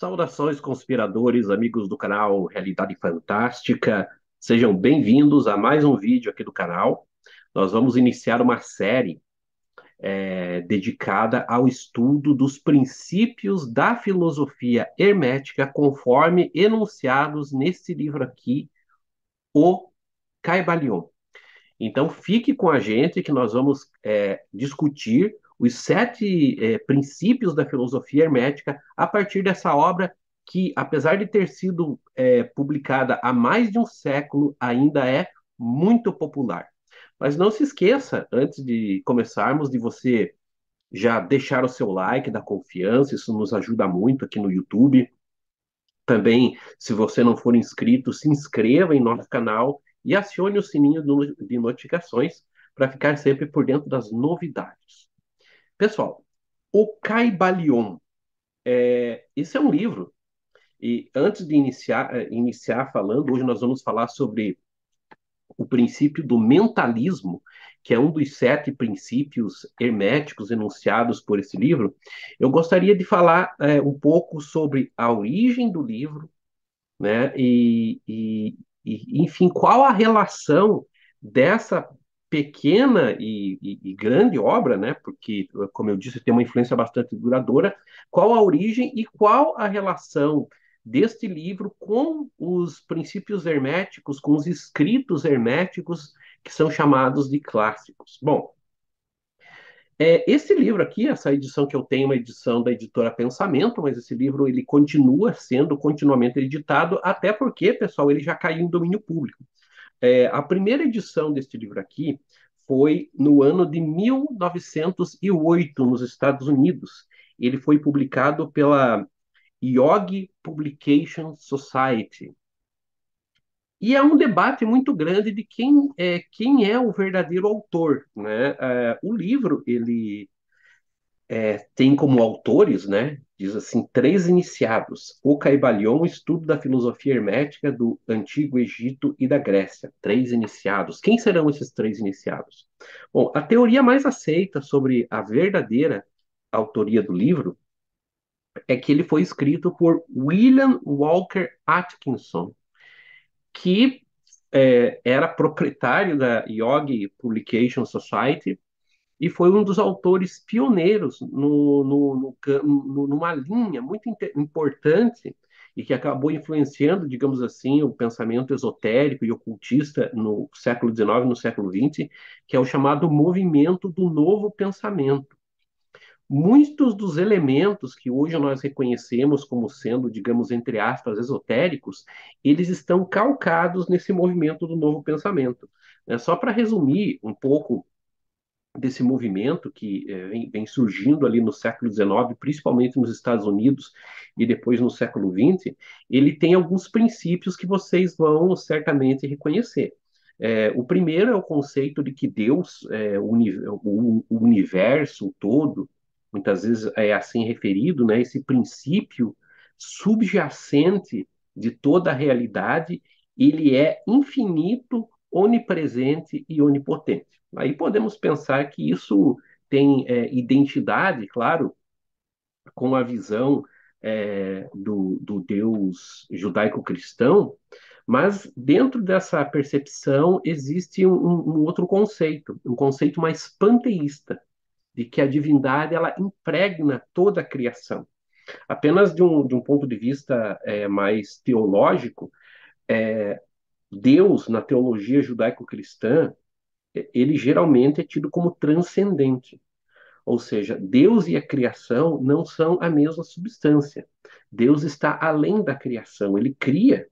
Saudações, conspiradores, amigos do canal Realidade Fantástica. Sejam bem-vindos a mais um vídeo aqui do canal. Nós vamos iniciar uma série é, dedicada ao estudo dos princípios da filosofia hermética, conforme enunciados nesse livro aqui, O Caibalion. Então, fique com a gente que nós vamos é, discutir os sete é, princípios da filosofia hermética a partir dessa obra que, apesar de ter sido é, publicada há mais de um século, ainda é muito popular. Mas não se esqueça, antes de começarmos, de você já deixar o seu like, da confiança, isso nos ajuda muito aqui no YouTube. Também, se você não for inscrito, se inscreva em nosso canal e acione o sininho de notificações para ficar sempre por dentro das novidades. Pessoal, o Caibalion, é, esse é um livro. E antes de iniciar, é, iniciar falando, hoje nós vamos falar sobre o princípio do mentalismo, que é um dos sete princípios herméticos enunciados por esse livro. Eu gostaria de falar é, um pouco sobre a origem do livro, né? E, e, e, enfim, qual a relação dessa pequena e, e, e, grande obra, né? Porque, como eu disse, tem uma influência bastante duradoura. Qual a origem e qual a relação deste livro com os princípios herméticos, com os escritos herméticos que são chamados de clássicos? Bom, é, esse livro aqui, essa edição que eu tenho, uma edição da editora Pensamento, mas esse livro ele continua sendo continuamente editado, até porque, pessoal, ele já caiu em domínio público. É, a primeira edição deste livro aqui foi no ano de 1908, nos Estados Unidos. Ele foi publicado pela Yogi Publication Society. E é um debate muito grande de quem é, quem é o verdadeiro autor. Né? É, o livro ele é, tem como autores, né, diz assim, três iniciados: o Caibalion, estudo da filosofia hermética do Antigo Egito e da Grécia. Três iniciados. Quem serão esses três iniciados? Bom, a teoria mais aceita sobre a verdadeira autoria do livro é que ele foi escrito por William Walker Atkinson, que é, era proprietário da Yogi Publication Society e foi um dos autores pioneiros no, no, no, numa linha muito importante e que acabou influenciando, digamos assim, o pensamento esotérico e ocultista no século XIX no século XX, que é o chamado movimento do novo pensamento. Muitos dos elementos que hoje nós reconhecemos como sendo, digamos, entre aspas, esotéricos, eles estão calcados nesse movimento do novo pensamento. É, só para resumir um pouco desse movimento que é, vem, vem, surgindo ali no século XIX, principalmente nos Estados Unidos e depois no século XX, ele tem alguns princípios que vocês vão certamente reconhecer. É, o primeiro é o conceito de que Deus, é, o, o, o, universo todo, muitas vezes é assim referido, né, esse princípio subjacente de toda a realidade, ele é infinito, onipresente e onipotente. Aí podemos pensar que isso tem é, identidade, claro, com a visão é, do, do Deus judaico-cristão, mas dentro dessa percepção existe um, um, outro conceito, um conceito mais panteísta, de que a divindade ela impregna toda a criação. Apenas de um, de um ponto de vista é, mais teológico, é, Deus, na teologia judaico-cristã, ele geralmente é tido como transcendente. Ou seja, Deus e a criação não são a mesma substância. Deus está além da criação, ele cria,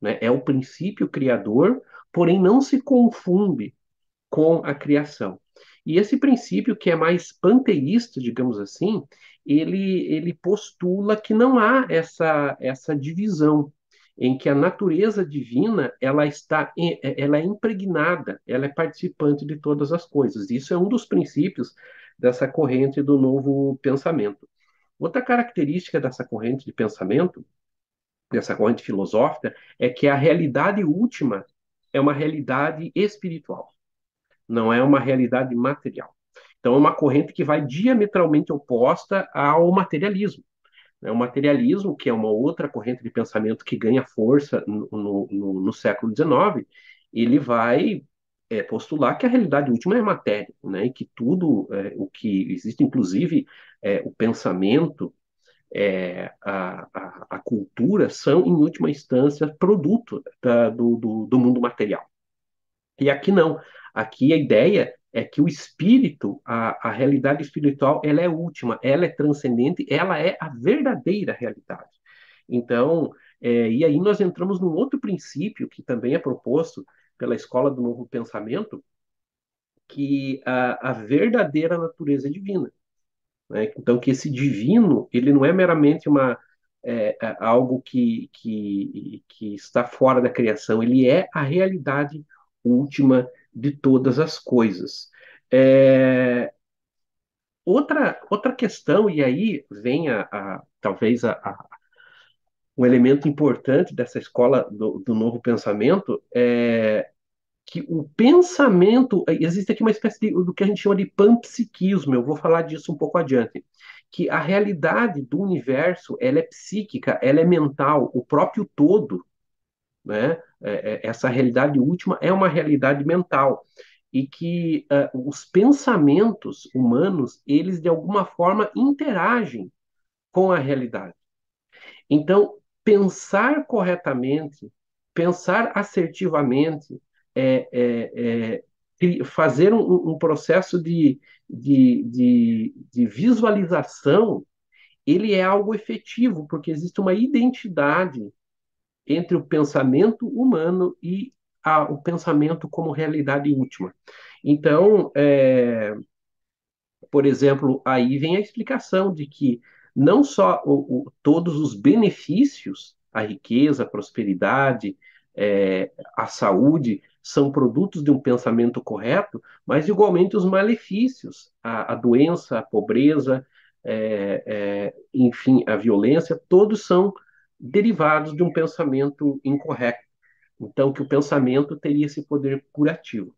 né? é o princípio criador, porém não se confunde com a criação. E esse princípio, que é mais panteísta, digamos assim, ele, ele postula que não há essa, essa divisão em que a natureza divina ela está ela é impregnada, ela é participante de todas as coisas. Isso é um dos princípios dessa corrente do novo pensamento. Outra característica dessa corrente de pensamento, dessa corrente filosófica, é que a realidade última é uma realidade espiritual, não é uma realidade material. Então, é uma corrente que vai diametralmente oposta ao materialismo. Né? O materialismo, que é uma outra corrente de pensamento que ganha força no, no, no século XIX, ele vai é, postular que a realidade última é matéria, né? e que tudo é, o que existe, inclusive é, o pensamento, é, a, a, a, cultura, são, em última instância, produto da, do, do, do mundo material. E aqui não. Aqui a ideia é que o espírito, a, a realidade espiritual, ela é última, ela é transcendente, ela é a verdadeira realidade. Então, é, e aí nós entramos num outro princípio que também é proposto pela Escola do Novo Pensamento, que a, a verdadeira natureza é divina. Né? Então, que esse divino, ele não é meramente uma, é, algo que, que, que está fora da criação, ele é a realidade última de todas as coisas. É... Outra, outra questão, e aí vem a, a talvez a, a, um elemento importante dessa escola do, do novo pensamento, é que o pensamento, existe aqui uma espécie de, do que a gente chama de panpsiquismo, eu vou falar disso um pouco adiante, que a realidade do universo, ela é psíquica, ela é mental, o próprio todo, né? É, é, essa realidade última é uma realidade mental e que uh, os pensamentos humanos eles de alguma forma interagem com a realidade. Então pensar corretamente, pensar assertivamente, é, é, é fazer um, um processo de, de, de, de visualização, ele é algo efetivo, porque existe uma identidade entre o pensamento humano e a, o pensamento como realidade última. Então, é, por exemplo, aí vem a explicação de que não só o, o, todos os benefícios, a riqueza, a prosperidade, é, a saúde, são produtos de um pensamento correto, mas igualmente os malefícios, a, a doença, a pobreza, é, é, enfim, a violência, todos são derivados de um pensamento incorreto. Então, que o pensamento teria esse poder curativo.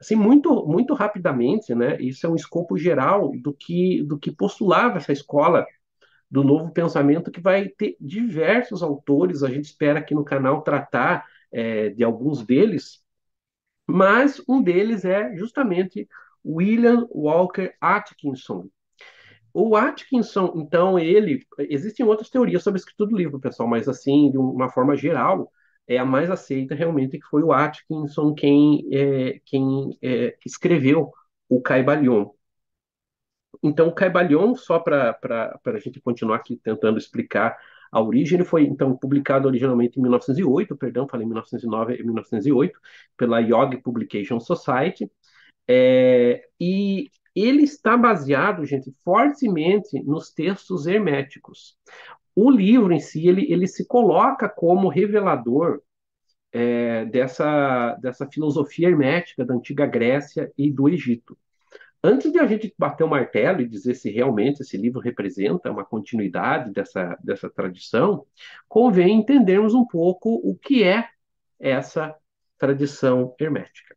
Assim, muito, muito rapidamente, né, isso é um escopo geral do que, do que postulava essa escola do novo pensamento, que vai ter diversos autores, a gente espera aqui no canal tratar é, de alguns deles, mas um deles é justamente William Walker Atkinson, o Atkinson, então, ele. Existem outras teorias sobre a escritura do livro, pessoal, mas, assim, de uma forma geral, é a mais aceita realmente que foi o Atkinson quem, é, quem é, escreveu o Caibalion. Então, o Caibalion, só para a gente continuar aqui tentando explicar a origem, ele foi, então, publicado originalmente em 1908, perdão, falei 1909 e 1908, pela Yogi Publication Society, é, e ele está baseado, gente, fortemente nos textos herméticos. O livro em si, ele, ele se coloca como revelador é, dessa, dessa filosofia hermética da antiga Grécia e do Egito. Antes de a gente bater o martelo e dizer se realmente esse livro representa uma continuidade dessa, dessa tradição, convém entendermos um pouco o que é essa tradição hermética.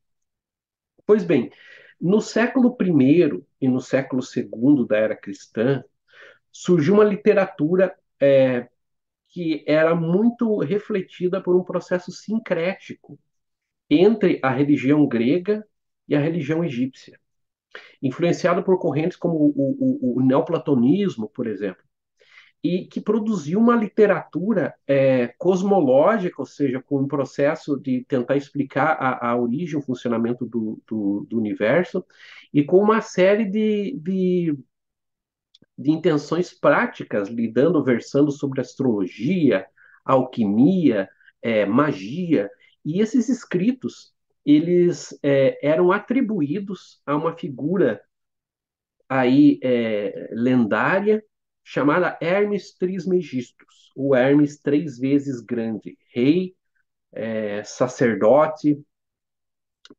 Pois bem, no século I e no século II da era cristã, surgiu uma literatura é, que era muito refletida por um processo sincrético entre a religião grega e a religião egípcia, influenciado por correntes como o, o, o neoplatonismo, por exemplo e que produziu uma literatura é, cosmológica, ou seja, com um processo de tentar explicar a, a origem, o funcionamento do, do, do, universo, e com uma série de, de, de intenções práticas, lidando, versando sobre astrologia, alquimia, é, magia, e esses escritos eles é, eram atribuídos a uma figura aí é, lendária chamada Hermes Trismegistus, o Hermes três vezes grande, rei, é, sacerdote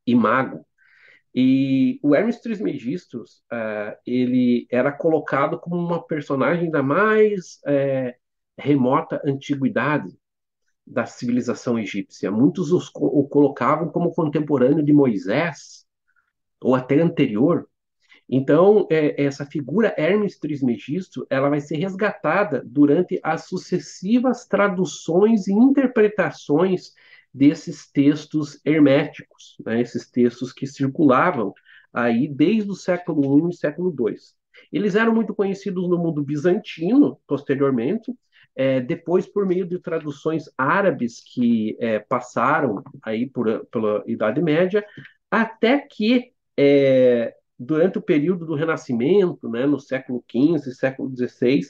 e mago. E o Hermes Trismegistus, uh, ele era colocado como uma personagem da mais é, remota antiguidade da civilização egípcia. Muitos os, o colocavam como contemporâneo de Moisés, ou até anterior, Então, é, essa figura Hermes Trismegisto, ela vai ser resgatada durante as sucessivas traduções e interpretações desses textos herméticos, né, esses textos que circulavam aí desde o século I e século II. Eles eram muito conhecidos no mundo bizantino, posteriormente, é, depois por meio de traduções árabes que é, passaram aí por, pela Idade Média, até que é, durante o período do Renascimento, né, no século XV, século XVI,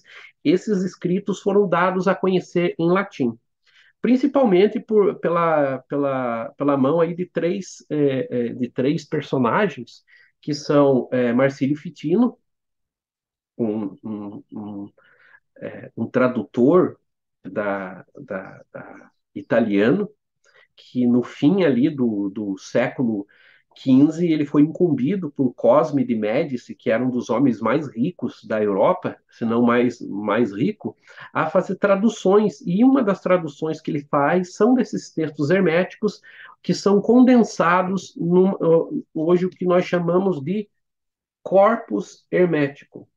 esses escritos foram dados a conhecer em latim. Principalmente por, pela, pela, pela mão aí de três, é, é, de três personagens, que são é, Marcílio Fitino, um, um, um, é, um tradutor da, da, da, italiano, que no fim ali do, do século 15, ele foi incumbido por Cosme de Médici, que era um dos homens mais ricos da Europa, se não mais, mais rico, a fazer traduções. E uma das traduções que ele faz são desses textos herméticos, que são condensados hoje o que nós chamamos de corpus hermético.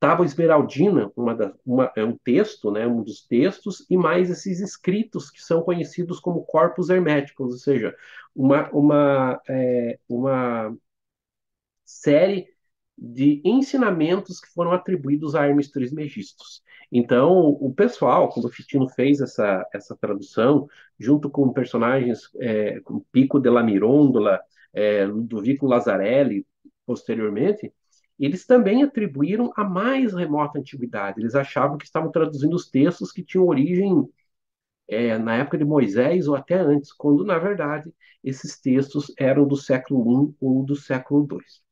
Tábua Esmeraldina, uma da, uma, é um texto, né, um dos textos, e mais esses escritos que são conhecidos como corpos herméticos, ou seja, uma, uma, é, uma série de ensinamentos que foram atribuídos a Hermes Trismegistus. Então, o pessoal, quando o Fitino fez essa, essa tradução, junto com personagens é, como Pico della Mirondola, é, Ludovico Lazzarelli, posteriormente, eles também atribuíram a mais remota antiguidade. Eles achavam que estavam traduzindo os textos que tinham origem é, na época de Moisés ou até antes, quando, na verdade, esses textos eram do século I ou do século II.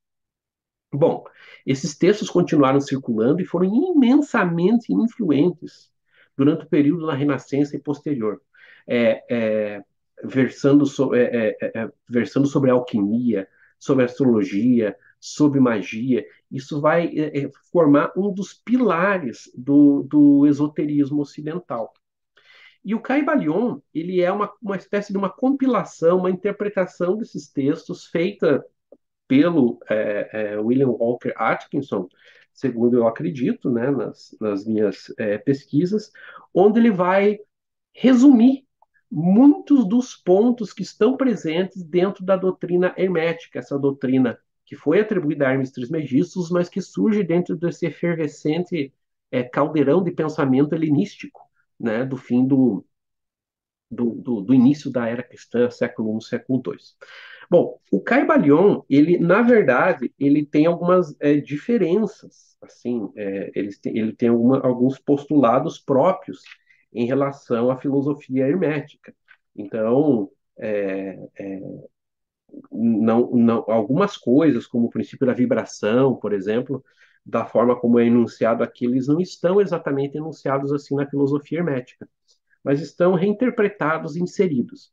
Bom, esses textos continuaram circulando e foram imensamente influentes durante o período da Renascença e posterior, é, é, versando, so, é, é, é, versando sobre alquimia, sobre astrologia, sobre magia. Isso vai é, é, formar um dos pilares do, do esoterismo ocidental. E o Caibalion, ele é uma, uma espécie de uma compilação, uma interpretação desses textos feita pelo é, é, William Walker Atkinson, segundo eu acredito, né, nas, nas minhas é, pesquisas, onde ele vai resumir muitos dos pontos que estão presentes dentro da doutrina hermética, essa doutrina que foi atribuída a Hermes Trismegistus, mas que surge dentro desse efervescente é, caldeirão de pensamento helenístico, né, do fim do, do, do, do, início da era cristã, século I, século II. Bom, o Caibalion, ele, na verdade, ele tem algumas é, diferenças, assim, é, ele, tem, ele tem alguma, alguns postulados próprios em relação à filosofia hermética. Então, é, é não, não, algumas coisas, como o princípio da vibração, por exemplo, da forma como é enunciado aqui, eles não estão exatamente enunciados assim na filosofia hermética, mas estão reinterpretados e inseridos.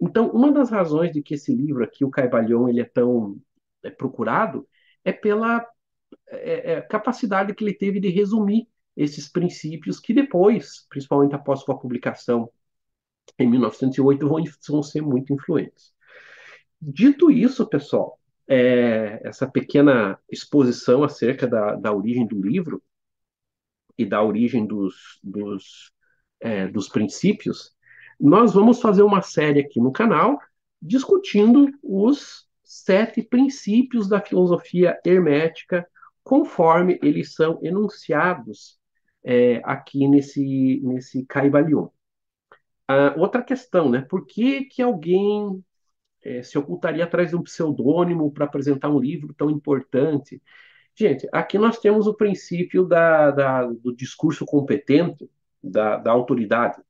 Então, uma das razões de que esse livro aqui, o Caibalion, ele é tão é, procurado, é pela é, é, capacidade que ele teve de resumir esses princípios que depois, principalmente após sua publicação em 1908, vão, vão ser muito influentes. Dito isso, pessoal, é, essa pequena exposição acerca da, da origem do livro e da origem dos, dos, é, dos princípios, nós vamos fazer uma série aqui no canal discutindo os sete princípios da filosofia hermética conforme eles são enunciados é, aqui nesse, nesse Caibalion. Ah, outra questão, né? Por que, que alguém é, se ocultaria atrás de um pseudônimo para apresentar um livro tão importante. Gente, aqui nós temos o princípio da, da do discurso competente, da, da autoridade.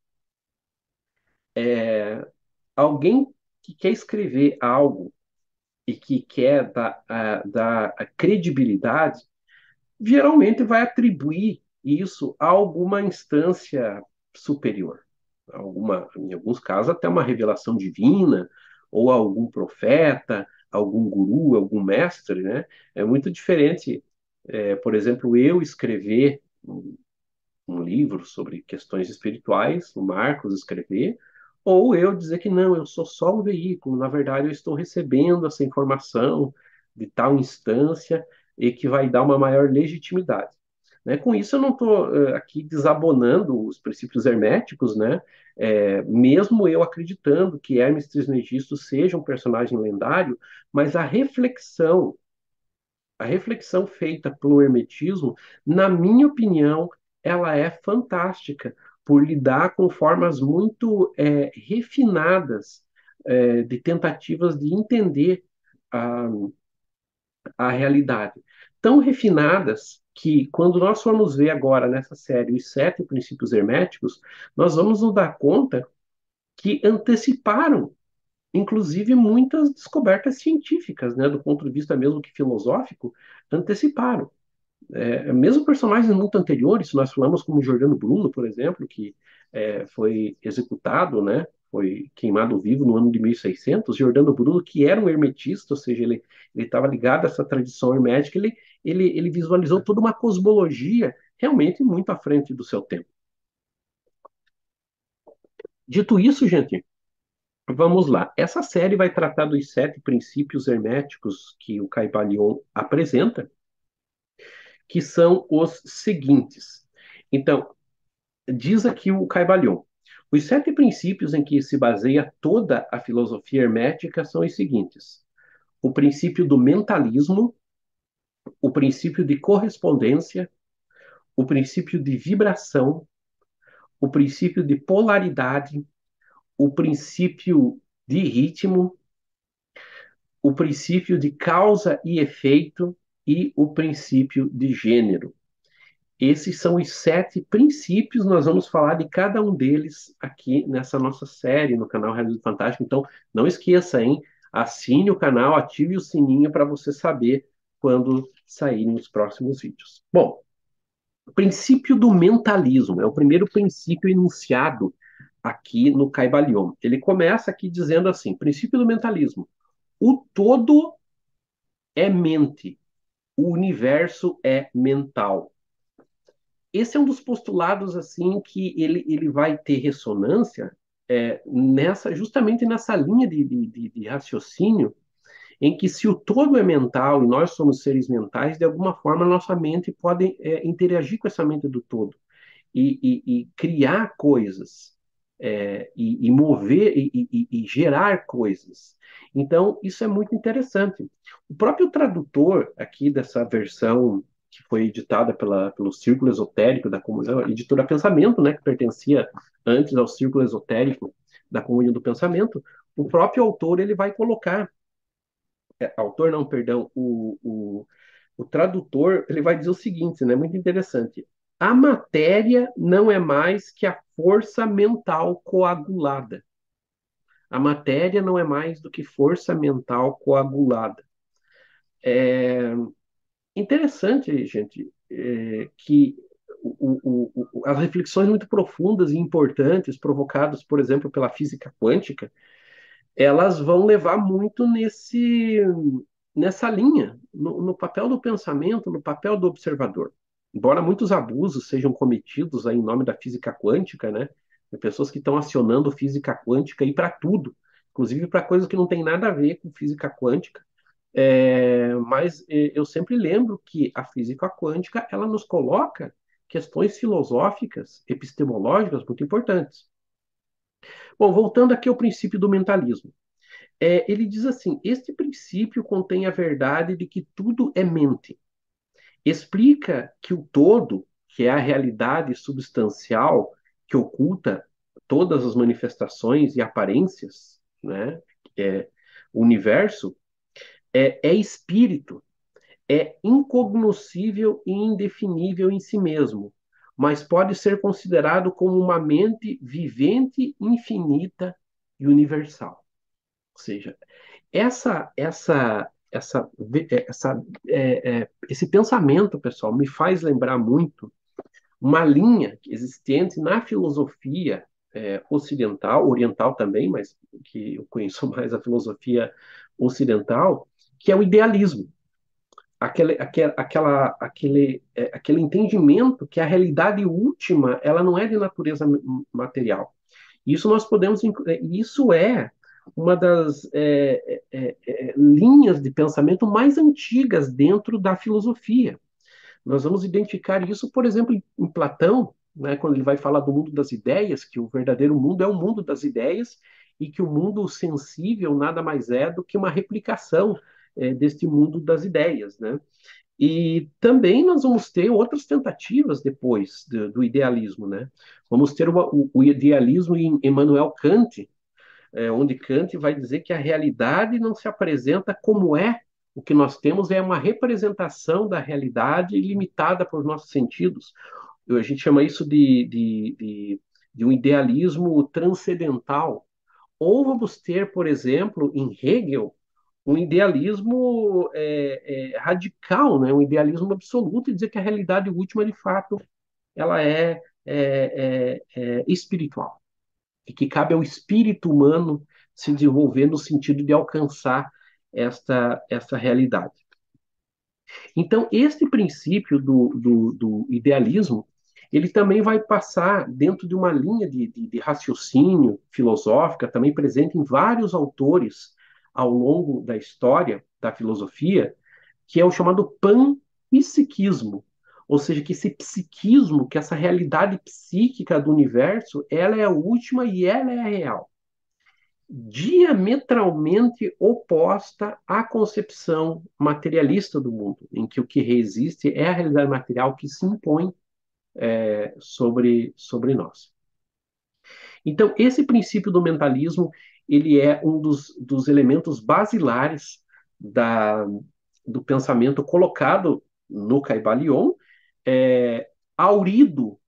É, alguém que quer escrever algo e que quer dar, dar a credibilidade, geralmente vai atribuir isso a alguma instância superior. Alguma, em alguns casos, até uma revelação divina, ou algum profeta, algum guru, algum mestre, né? É muito diferente, é, por exemplo, eu escrever um, um, livro sobre questões espirituais, o Marcos escrever, ou eu dizer que não, eu sou só um veículo, na verdade eu estou recebendo essa informação de tal instância, e que vai dar uma maior legitimidade. Né? Com isso, eu não estou uh, aqui desabonando os princípios herméticos, né? É, mesmo eu acreditando que Hermes Trismegisto seja um personagem lendário, mas a reflexão, a reflexão feita pelo hermetismo, na minha opinião, ela é fantástica por lidar com formas muito é, refinadas é, de tentativas de entender a, a realidade. Tão refinadas que, quando nós formos ver agora nessa série os sete princípios herméticos, nós vamos nos dar conta que anteciparam, inclusive, muitas descobertas científicas, né, do ponto de vista mesmo que filosófico, anteciparam. É, mesmo personagens muito anteriores, nós falamos como Giordano Bruno, por exemplo, que é, foi executado, né, foi queimado vivo no ano de 1600, Giordano Bruno, que era um hermetista, ou seja, ele estava ligado a essa tradição hermética, ele, ele, ele visualizou toda uma cosmologia realmente muito à frente do seu tempo. Dito isso, gente, vamos lá. Essa série vai tratar dos sete princípios herméticos que o Caibalion apresenta, que são os seguintes. Então, diz aqui o Caibalion, os sete princípios em que se baseia toda a filosofia hermética são os seguintes: o princípio do mentalismo, o princípio de correspondência, o princípio de vibração, o princípio de polaridade, o princípio de ritmo, o princípio de causa e efeito e o princípio de gênero. Esses são os sete princípios, nós vamos falar de cada um deles aqui nessa nossa série no canal Realidade Fantástico. Então, não esqueça, hein? Assine o canal, ative o sininho para você saber quando saírem os próximos vídeos. Bom, o princípio do mentalismo é o primeiro princípio enunciado aqui no Caibalion. Ele começa aqui dizendo assim: princípio do mentalismo. O todo é mente, o universo é mental esse é um dos postulados assim que ele, ele vai ter ressonância é, nessa justamente nessa linha de, de, de, raciocínio em que se o todo é mental e nós somos seres mentais, de alguma forma nossa mente pode é, interagir com essa mente do todo e, e, e criar coisas é, e, e, mover e, gerar coisas. Então isso é muito interessante. O próprio tradutor aqui dessa versão que foi editada pela, pelo Círculo Esotérico da Comunhão, a editora Pensamento, né, que pertencia antes ao Círculo Esotérico da Comunhão do Pensamento, o próprio autor ele vai colocar, é, autor não, perdão, o, o, o tradutor ele vai dizer o seguinte, né, muito interessante, a matéria não é mais que a força mental coagulada. A matéria não é mais do que força mental coagulada. É, Interessante, gente, é, que o, o, o, as reflexões muito profundas e importantes provocadas, por exemplo, pela física quântica, elas vão levar muito nesse, nessa linha, no, no, papel do pensamento, no papel do observador. Embora muitos abusos sejam cometidos aí em nome da física quântica, né? pessoas que estão acionando física quântica e para tudo, inclusive para coisas que não tem nada a ver com física quântica, é, mas eu sempre lembro que a física quântica ela nos coloca questões filosóficas, epistemológicas muito importantes. Bom, voltando aqui ao princípio do mentalismo. É, ele diz assim: este princípio contém a verdade de que tudo é mente. Explica que o todo, que é a realidade substancial que oculta todas as manifestações e aparências, né, é, o universo, é, é espírito, é incognoscível e indefinível em si mesmo, mas pode ser considerado como uma mente vivente, infinita e universal. Ou seja, essa, essa, essa, essa, é, é, esse pensamento, pessoal, me faz lembrar muito uma linha existente na filosofia é, ocidental, oriental também, mas que eu conheço mais a filosofia ocidental, que é o idealismo. Aquele, aquele, aquela, aquele, é, aquele entendimento que a realidade última ela não é de natureza material. Isso nós podemos, é, isso é uma das é, é, é, linhas de pensamento mais antigas dentro da filosofia. Nós vamos identificar isso, por exemplo, em Platão, né, quando ele vai falar do mundo das ideias, que o verdadeiro mundo é o mundo das ideias e que o mundo sensível nada mais é do que uma replicação é, deste mundo das ideias, né? E também nós vamos ter outras tentativas depois do, do idealismo, né? Vamos ter o, o, idealismo em Emmanuel Kant, é, onde Kant vai dizer que a realidade não se apresenta como é, o que nós temos é uma representação da realidade limitada por nossos sentidos. A gente chama isso de, de, de, de um idealismo transcendental. Ou vamos ter, por exemplo, em Hegel, um idealismo é, é, radical, né? um idealismo absoluto, e dizer que a realidade última, de fato, ela é, é, é, é espiritual. E que cabe ao espírito humano se desenvolver no sentido de alcançar esta, esta realidade. Então, este princípio do, do, do idealismo, ele também vai passar dentro de uma linha de, de, de raciocínio filosófica, também presente em vários autores ao longo da história da filosofia, que é o chamado panpsiquismo, ou seja, que esse psiquismo, que essa realidade psíquica do universo, ela é a última e ela é a real. Diametralmente oposta à concepção materialista do mundo, em que o que resiste é a realidade material que se impõe é, sobre, sobre nós. Então, esse princípio do mentalismo, ele é um dos, dos elementos basilares da, do pensamento colocado no Caibalion, é, aurido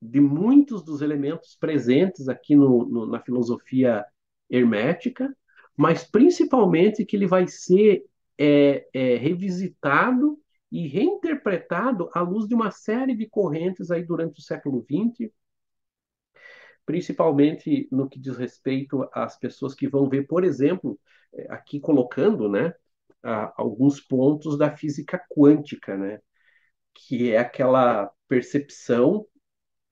de muitos dos elementos presentes aqui no, no, na filosofia hermética, mas principalmente que ele vai ser é, é, revisitado e reinterpretado à luz de uma série de correntes aí durante o século XX, principalmente no que diz respeito às pessoas que vão ver, por exemplo, é, aqui colocando, né, alguns pontos da física quântica, né, que é aquela percepção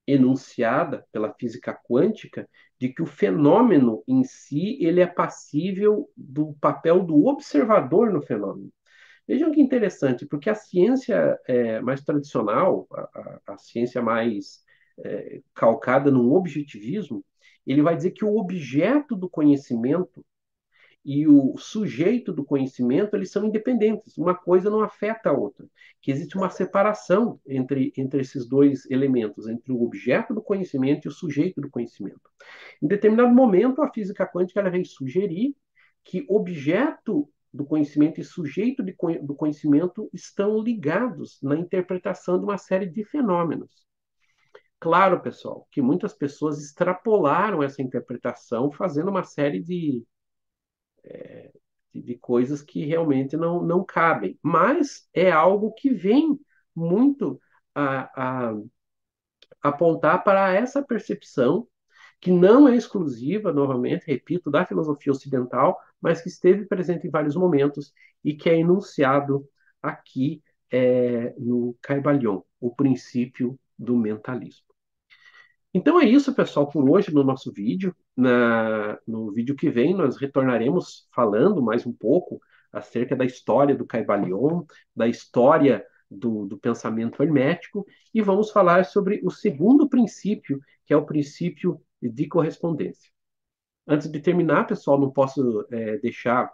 enunciada pela física quântica de que o fenômeno em si ele é passível do papel do observador no fenômeno. Vejam que interessante, porque a ciência é, mais tradicional, a, a, a ciência mais é, calcada no objetivismo, ele vai dizer que o objeto do conhecimento e o sujeito do conhecimento eles são independentes. Uma coisa não afeta a outra. Que existe uma separação entre, entre esses dois elementos, entre o objeto do conhecimento e o sujeito do conhecimento. Em determinado momento, a física quântica ela vem sugerir que objeto do conhecimento e sujeito de, do conhecimento estão ligados na interpretação de uma série de fenômenos. Claro, pessoal, que muitas pessoas extrapolaram essa interpretação, fazendo uma série de, é, de, coisas que realmente não, não cabem. Mas é algo que vem muito a, a apontar para essa percepção que não é exclusiva, novamente, repito, da filosofia ocidental, mas que esteve presente em vários momentos e que é enunciado aqui é, no Caibalion, o princípio do mentalismo. Então é isso, pessoal, por hoje no nosso vídeo. Na, no vídeo que vem, nós retornaremos falando mais um pouco acerca da história do Caibalion, da história do, do pensamento hermético, e vamos falar sobre o segundo princípio, que é o princípio de correspondência. Antes de terminar, pessoal, não posso é, deixar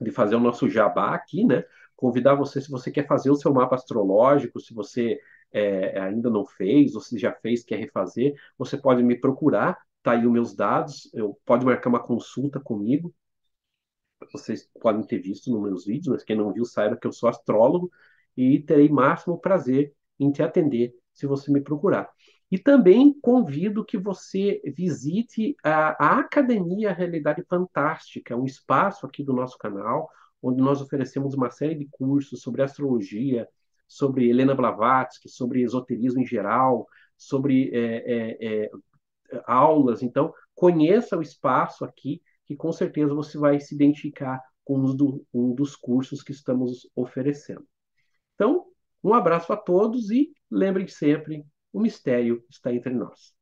de fazer o nosso jabá aqui, né? Convidar você, se você quer fazer o seu mapa astrológico, se você é, ainda não fez, ou se já fez, quer refazer, você pode me procurar, tá aí os meus dados, eu, pode marcar uma consulta comigo. Vocês podem ter visto nos meus vídeos, mas quem não viu, saiba que eu sou astrólogo e terei máximo prazer em te atender se você me procurar. E também convido que você visite a, a Academia Realidade Fantástica, um espaço aqui do nosso canal, onde nós oferecemos uma série de cursos sobre astrologia, sobre Helena Blavatsky, sobre esoterismo em geral, sobre é, é, é, aulas. Então, conheça o espaço aqui, que com certeza você vai se identificar com um, do, um dos cursos que estamos oferecendo. Então, um abraço a todos e lembrem sempre: o mistério está entre nós.